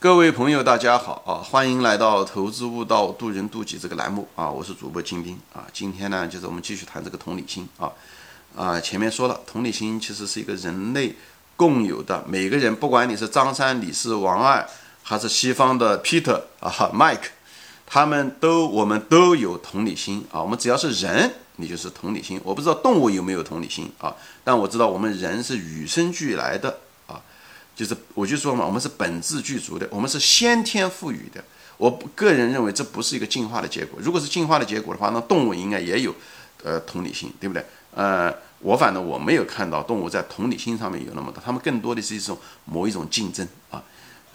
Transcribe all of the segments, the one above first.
各位朋友，大家好啊！欢迎来到《投资悟道，渡人渡己》这个栏目啊！我是主播金兵啊！今天呢，就是我们继续谈这个同理心啊啊！前面说了，同理心其实是一个人类共有的，每个人，不管你是张三、李四、王二，还是西方的 Peter 啊、Mike，他们都我们都有同理心啊！我们只要是人，你就是同理心。我不知道动物有没有同理心啊，但我知道我们人是与生俱来的。就是我就说嘛，我们是本质具足的，我们是先天赋予的。我个人认为这不是一个进化的结果。如果是进化的结果的话，那动物应该也有，呃，同理心，对不对？呃，我反正我没有看到动物在同理心上面有那么多，他们更多的是一种某一种竞争啊，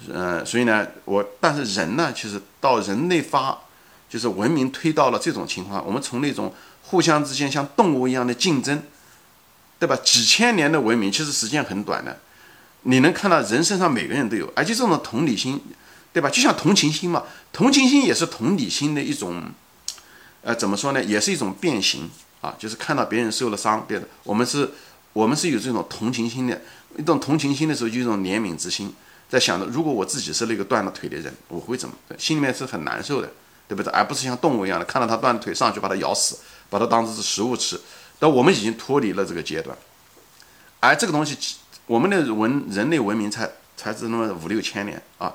呃，所以呢，我但是人呢，其实到人类发，就是文明推到了这种情况，我们从那种互相之间像动物一样的竞争，对吧？几千年的文明其实时间很短的。你能看到人身上每个人都有，而且这种同理心，对吧？就像同情心嘛，同情心也是同理心的一种，呃，怎么说呢？也是一种变形啊，就是看到别人受了伤，别的，我们是，我们是有这种同情心的，一种同情心的时候，就一种怜悯之心，在想着，如果我自己是那个断了腿的人，我会怎么？心里面是很难受的，对不对？而不是像动物一样的，看到他断了腿上去把它咬死，把它当成是食物吃。但我们已经脱离了这个阶段，而这个东西。我们的文人类文明才才是那么五六千年啊，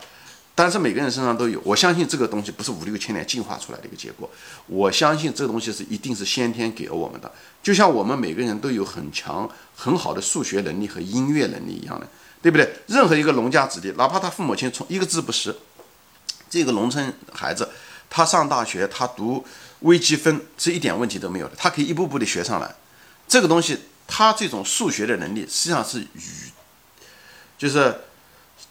但是每个人身上都有。我相信这个东西不是五六千年进化出来的一个结果，我相信这个东西是一定是先天给了我们的。就像我们每个人都有很强很好的数学能力和音乐能力一样的，对不对？任何一个农家子弟，哪怕他父母亲从一个字不识，这个农村孩子，他上大学，他读微积分是一点问题都没有的，他可以一步步的学上来。这个东西。他这种数学的能力实际上是与，就是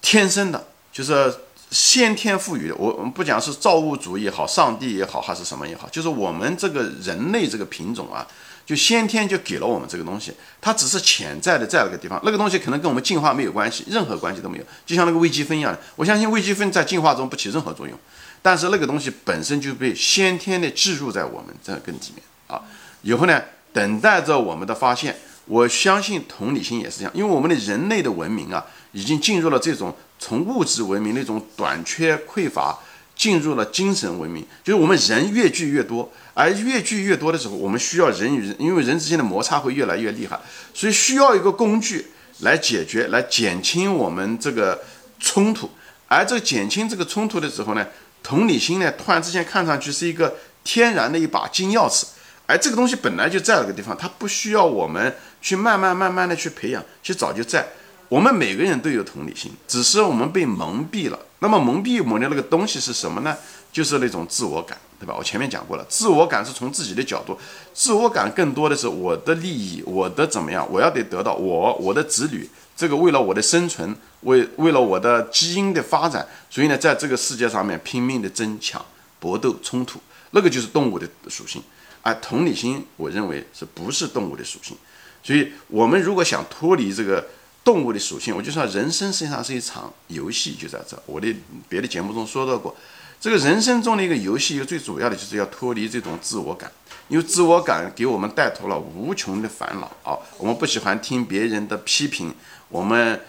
天生的，就是先天赋予的。我我们不讲是造物主也好，上帝也好，还是什么也好，就是我们这个人类这个品种啊，就先天就给了我们这个东西。它只是潜在的在那个地方，那个东西可能跟我们进化没有关系，任何关系都没有。就像那个微积分一样的，我相信微积分在进化中不起任何作用，但是那个东西本身就被先天的置入在我们这根里面啊。以后呢，等待着我们的发现。我相信同理心也是这样，因为我们的人类的文明啊，已经进入了这种从物质文明那种短缺匮乏，进入了精神文明。就是我们人越聚越多，而越聚越多的时候，我们需要人与人，因为人之间的摩擦会越来越厉害，所以需要一个工具来解决、来减轻我们这个冲突。而这个减轻这个冲突的时候呢，同理心呢，突然之间看上去是一个天然的一把金钥匙。而这个东西本来就在那个地方，它不需要我们去慢慢慢慢的去培养，其实早就在。我们每个人都有同理心，只是我们被蒙蔽了。那么蒙蔽我们的那个东西是什么呢？就是那种自我感，对吧？我前面讲过了，自我感是从自己的角度，自我感更多的是我的利益，我的怎么样，我要得得到我我的子女，这个为了我的生存，为为了我的基因的发展，所以呢，在这个世界上面拼命的争抢、搏斗、冲突，那个就是动物的属性。而同理心，我认为是不是动物的属性？所以，我们如果想脱离这个动物的属性，我就说，人生实际上是一场游戏，就在这。我的别的节目中说到过，这个人生中的一个游戏，一个最主要的就是要脱离这种自我感，因为自我感给我们带头了无穷的烦恼啊！我们不喜欢听别人的批评，我们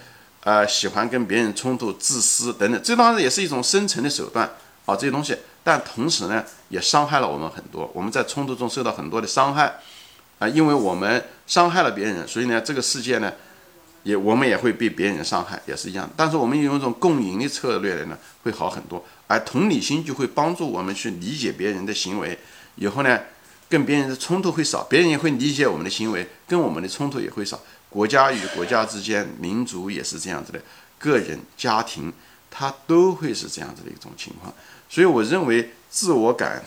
呃喜欢跟别人冲突、自私等等，这当然也是一种生存的手段啊，这些东西。但同时呢，也伤害了我们很多。我们在冲突中受到很多的伤害，啊，因为我们伤害了别人，所以呢，这个世界呢，也我们也会被别人伤害，也是一样。但是我们用一种共赢的策略呢，会好很多。而同理心就会帮助我们去理解别人的行为，以后呢，跟别人的冲突会少，别人也会理解我们的行为，跟我们的冲突也会少。国家与国家之间，民族也是这样子的，个人、家庭，它都会是这样子的一种情况。所以我认为，自我感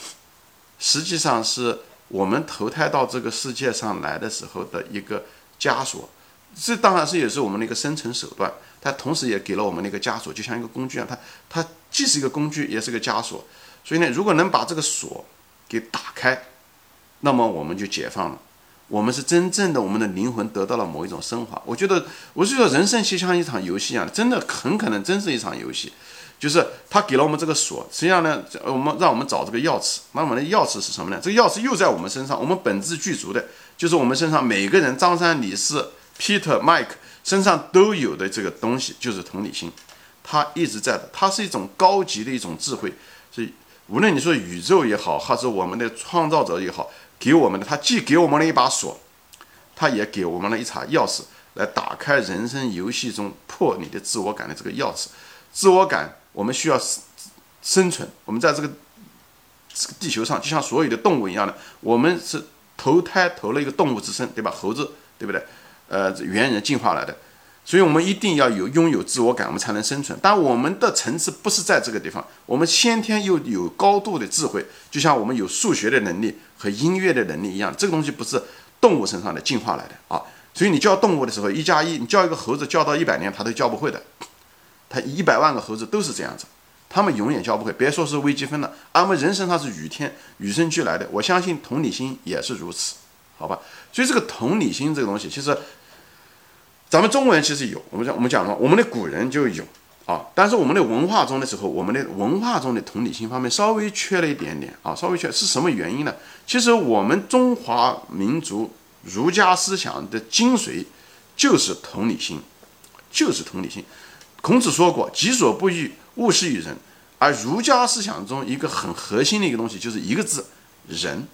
实际上是我们投胎到这个世界上来的时候的一个枷锁。这当然是也是我们的一个生存手段，它同时也给了我们那个枷锁，就像一个工具啊，它它既是一个工具，也是个枷锁。所以呢，如果能把这个锁给打开，那么我们就解放了，我们是真正的我们的灵魂得到了某一种升华。我觉得，我是说，人生就像一场游戏一样，真的很可能真是一场游戏。就是他给了我们这个锁，实际上呢，我们让我们找这个钥匙。那我们的钥匙是什么呢？这个钥匙又在我们身上，我们本质具足的，就是我们身上每个人，张三李四、Peter、Mike 身上都有的这个东西，就是同理心。它一直在的，它是一种高级的一种智慧。所以，无论你说宇宙也好，还是我们的创造者也好，给我们的，它既给我们了一把锁，它也给我们了一把钥匙，来打开人生游戏中破你的自我感的这个钥匙。自我感，我们需要生生存。我们在这个这个地球上，就像所有的动物一样的，我们是投胎投了一个动物之身，对吧？猴子，对不对？呃，猿人进化来的。所以，我们一定要有拥有自我感，我们才能生存。但我们的层次不是在这个地方，我们先天又有高度的智慧，就像我们有数学的能力和音乐的能力一样。这个东西不是动物身上的进化来的啊。所以，你教动物的时候，一加一，你教一个猴子教到一百年，它都教不会的。他一百万个猴子都是这样子，他们永远教不会。别说是微积分了，而我们人身上是与天与生俱来的。我相信同理心也是如此，好吧？所以，这个同理心这个东西，其实。咱们中国人其实有，我们讲我们讲的话，我们的古人就有啊，但是我们的文化中的时候，我们的文化中的同理心方面稍微缺了一点点啊，稍微缺是什么原因呢？其实我们中华民族儒家思想的精髓就是同理心，就是同理心。孔子说过：“己所不欲，勿施于人。”而儒家思想中一个很核心的一个东西就是一个字“仁”，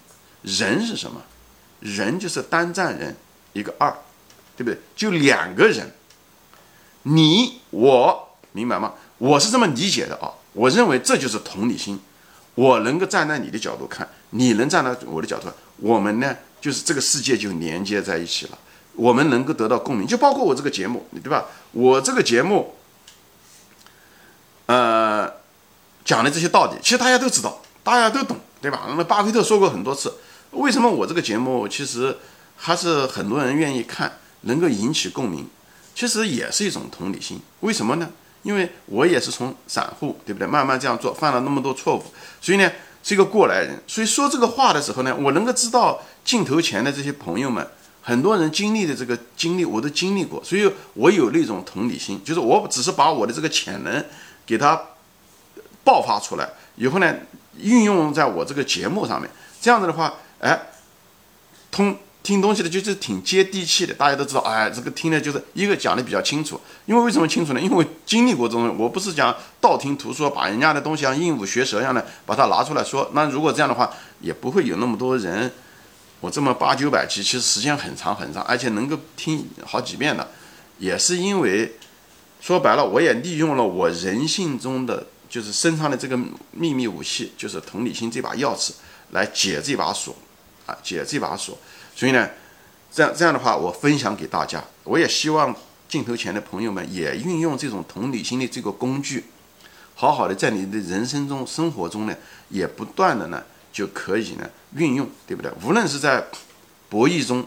仁是什么？仁就是单站人，一个二。对不对？就两个人，你我明白吗？我是这么理解的啊。我认为这就是同理心。我能够站在你的角度看，你能站在我的角度，我们呢，就是这个世界就连接在一起了。我们能够得到共鸣，就包括我这个节目，对吧？我这个节目，呃，讲的这些道理，其实大家都知道，大家都懂，对吧？那么巴菲特说过很多次，为什么我这个节目其实还是很多人愿意看？能够引起共鸣，其实也是一种同理心。为什么呢？因为我也是从散户，对不对？慢慢这样做，犯了那么多错误，所以呢，是一个过来人。所以说这个话的时候呢，我能够知道镜头前的这些朋友们，很多人经历的这个经历，我都经历过，所以我有那种同理心，就是我只是把我的这个潜能给他爆发出来，以后呢，运用在我这个节目上面。这样子的话，哎，通。听东西的就是挺接地气的，大家都知道，哎，这个听的就是一个讲的比较清楚。因为为什么清楚呢？因为经历过这种，我不是讲道听途说，把人家的东西像鹦鹉学舌一样的把它拿出来说。那如果这样的话，也不会有那么多人。我这么八九百集，其实时间很长很长，而且能够听好几遍的，也是因为说白了，我也利用了我人性中的就是身上的这个秘密武器，就是同理心这把钥匙来解这把锁啊，解这把锁。所以呢，这样这样的话，我分享给大家。我也希望镜头前的朋友们也运用这种同理心的这个工具，好好的在你的人生中、生活中呢，也不断的呢就可以呢运用，对不对？无论是在博弈中，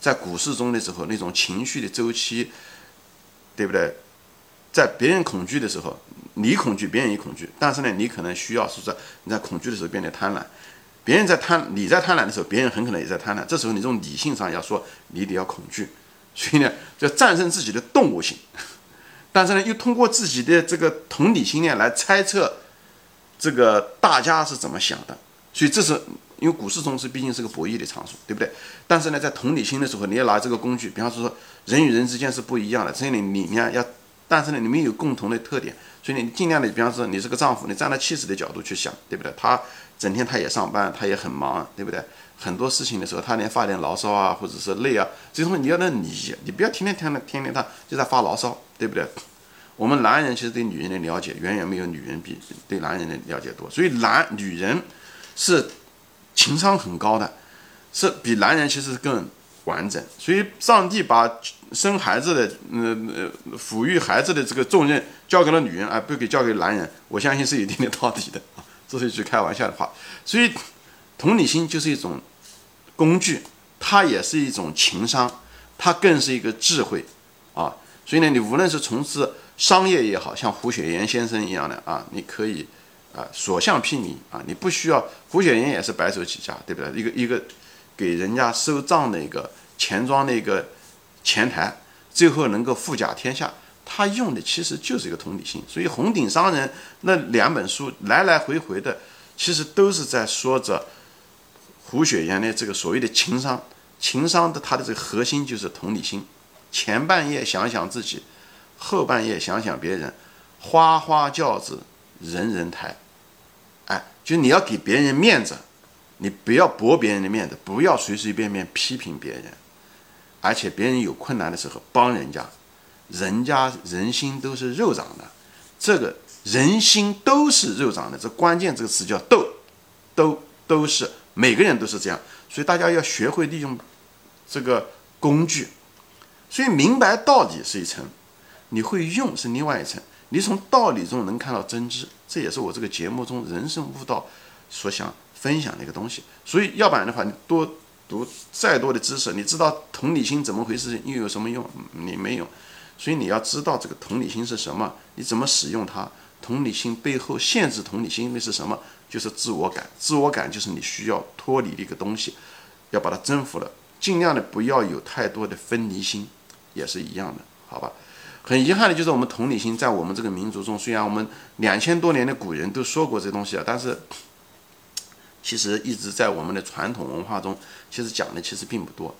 在股市中的时候，那种情绪的周期，对不对？在别人恐惧的时候，你恐惧，别人也恐惧，但是呢，你可能需要是在你在恐惧的时候变得贪婪。别人在贪，你在贪婪的时候，别人很可能也在贪婪。这时候你从理性上要说，你得要恐惧，所以呢，要战胜自己的动物性，但是呢，又通过自己的这个同理心呢来猜测这个大家是怎么想的。所以这是因为股市中是毕竟是个博弈的场所，对不对？但是呢，在同理心的时候，你要拿这个工具，比方说人与人之间是不一样的，所以你里面要，但是呢，你们有共同的特点，所以你尽量的，比方说你是个丈夫，你站在妻子的角度去想，对不对？他。整天他也上班，他也很忙，对不对？很多事情的时候，他连发点牢骚啊，或者是累啊，这种你要能理，你不要天天天天天天他就在发牢骚，对不对？我们男人其实对女人的了解远远没有女人比对男人的了解多，所以男女人是情商很高的，是比男人其实更完整。所以上帝把生孩子的、呃呃抚育孩子的这个重任交给了女人，而不给交给男人，我相信是有一定的道理的啊。这是一句开玩笑的话，所以同理心就是一种工具，它也是一种情商，它更是一个智慧啊。所以呢，你无论是从事商业也好像胡雪岩先生一样的啊，你可以啊所向披靡啊，你不需要胡雪岩也是白手起家，对不对？一个一个给人家收账的一个钱庄的一个前台，最后能够富甲天下。他用的其实就是一个同理心，所以《红顶商人》那两本书来来回回的，其实都是在说着胡雪岩的这个所谓的情商。情商的它的这个核心就是同理心。前半夜想想自己，后半夜想想别人，花花轿子人人抬，哎，就你要给别人面子，你不要驳别人的面子，不要随随便便批评别人，而且别人有困难的时候帮人家，人家人心都是肉长的，这个人心都是肉长的，这关键这个词叫斗，都都是每个人都是这样，所以大家要学会利用这个工具，所以明白道理是一层，你会用是另外一层。你从道理中能看到真知，这也是我这个节目中人生悟道所想分享的一个东西。所以，要不然的话，你多读再多的知识，你知道同理心怎么回事，又有什么用？你没有。所以，你要知道这个同理心是什么，你怎么使用它？同理心背后限制同理心的是什么？就是自我感。自我感就是你需要脱离的一个东西，要把它征服了。尽量的不要有太多的分离心，也是一样的，好吧？很遗憾的就是我们同理心在我们这个民族中，虽然我们两千多年的古人都说过这东西啊，但是其实一直在我们的传统文化中，其实讲的其实并不多。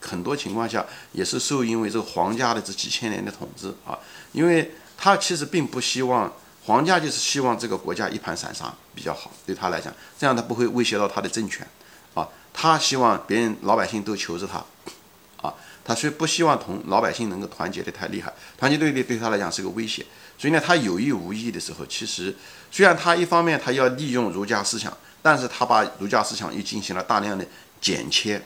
很多情况下也是受因为这个皇家的这几千年的统治啊，因为他其实并不希望皇家就是希望这个国家一盘散沙比较好，对他来讲，这样他不会威胁到他的政权啊。他希望别人老百姓都求着他。啊他虽不希望同老百姓能够团结的太厉害，团结对立对他来讲是个威胁，所以呢，他有意无意的时候，其实虽然他一方面他要利用儒家思想，但是他把儒家思想又进行了大量的剪切，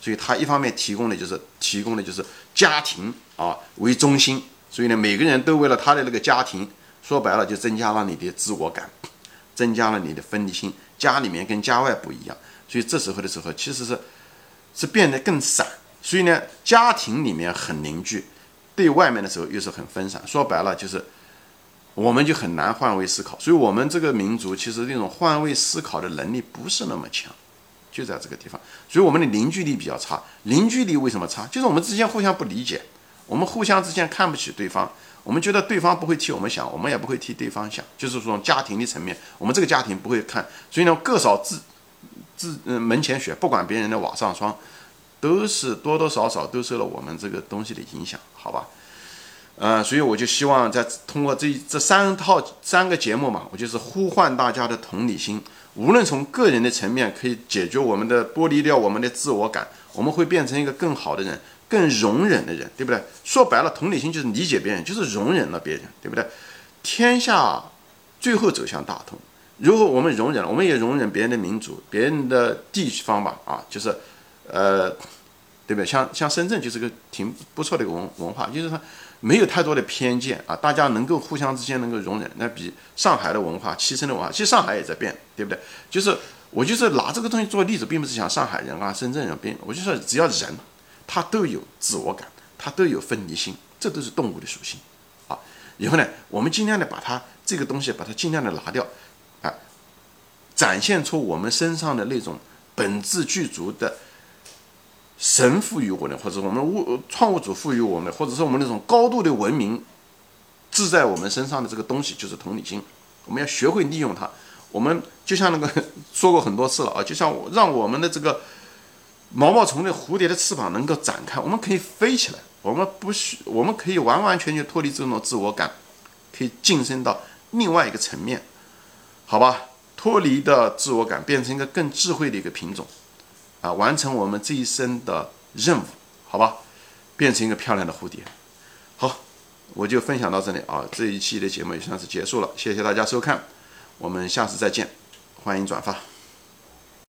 所以他一方面提供的就是提供的就是家庭啊为中心，所以呢，每个人都为了他的那个家庭，说白了就增加了你的自我感，增加了你的分离心，家里面跟家外不一样，所以这时候的时候其实是是变得更散。所以呢，家庭里面很凝聚，对外面的时候又是很分散。说白了就是，我们就很难换位思考。所以，我们这个民族其实这种换位思考的能力不是那么强，就在这个地方。所以，我们的凝聚力比较差。凝聚力为什么差？就是我们之间互相不理解，我们互相之间看不起对方，我们觉得对方不会替我们想，我们也不会替对方想。就是说，家庭的层面，我们这个家庭不会看。所以呢，各扫自自嗯门前雪，不管别人的瓦上霜。都是多多少少都受了我们这个东西的影响，好吧？呃，所以我就希望在通过这这三套三个节目嘛，我就是呼唤大家的同理心，无论从个人的层面可以解决我们的剥离掉我们的自我感，我们会变成一个更好的人，更容忍的人，对不对？说白了，同理心就是理解别人，就是容忍了别人，对不对？天下最后走向大同，如果我们容忍了，我们也容忍别人的民族、别人的地方吧，啊，就是。呃，对不对？像像深圳就是个挺不错的文文化，就是它没有太多的偏见啊，大家能够互相之间能够容忍。那比上海的文化、七成的文化，其实上海也在变，对不对？就是我就是拿这个东西做例子，并不是讲上海人啊、深圳人变，我就说只要人，他都有自我感，他都有分离心，这都是动物的属性啊。以后呢，我们尽量的把它这个东西把它尽量的拿掉啊，展现出我们身上的那种本质具足的。神赋予我的，或者我们物创物主赋予我们的，或者是我们那种高度的文明，自在我们身上的这个东西，就是同理心。我们要学会利用它。我们就像那个说过很多次了啊，就像我让我们的这个毛毛虫的蝴蝶的翅膀能够展开，我们可以飞起来。我们不需，我们可以完完全全脱离这种自我感，可以晋升到另外一个层面，好吧？脱离的自我感，变成一个更智慧的一个品种。完成我们这一生的任务，好吧，变成一个漂亮的蝴蝶。好，我就分享到这里啊，这一期的节目也算是结束了，谢谢大家收看，我们下次再见，欢迎转发。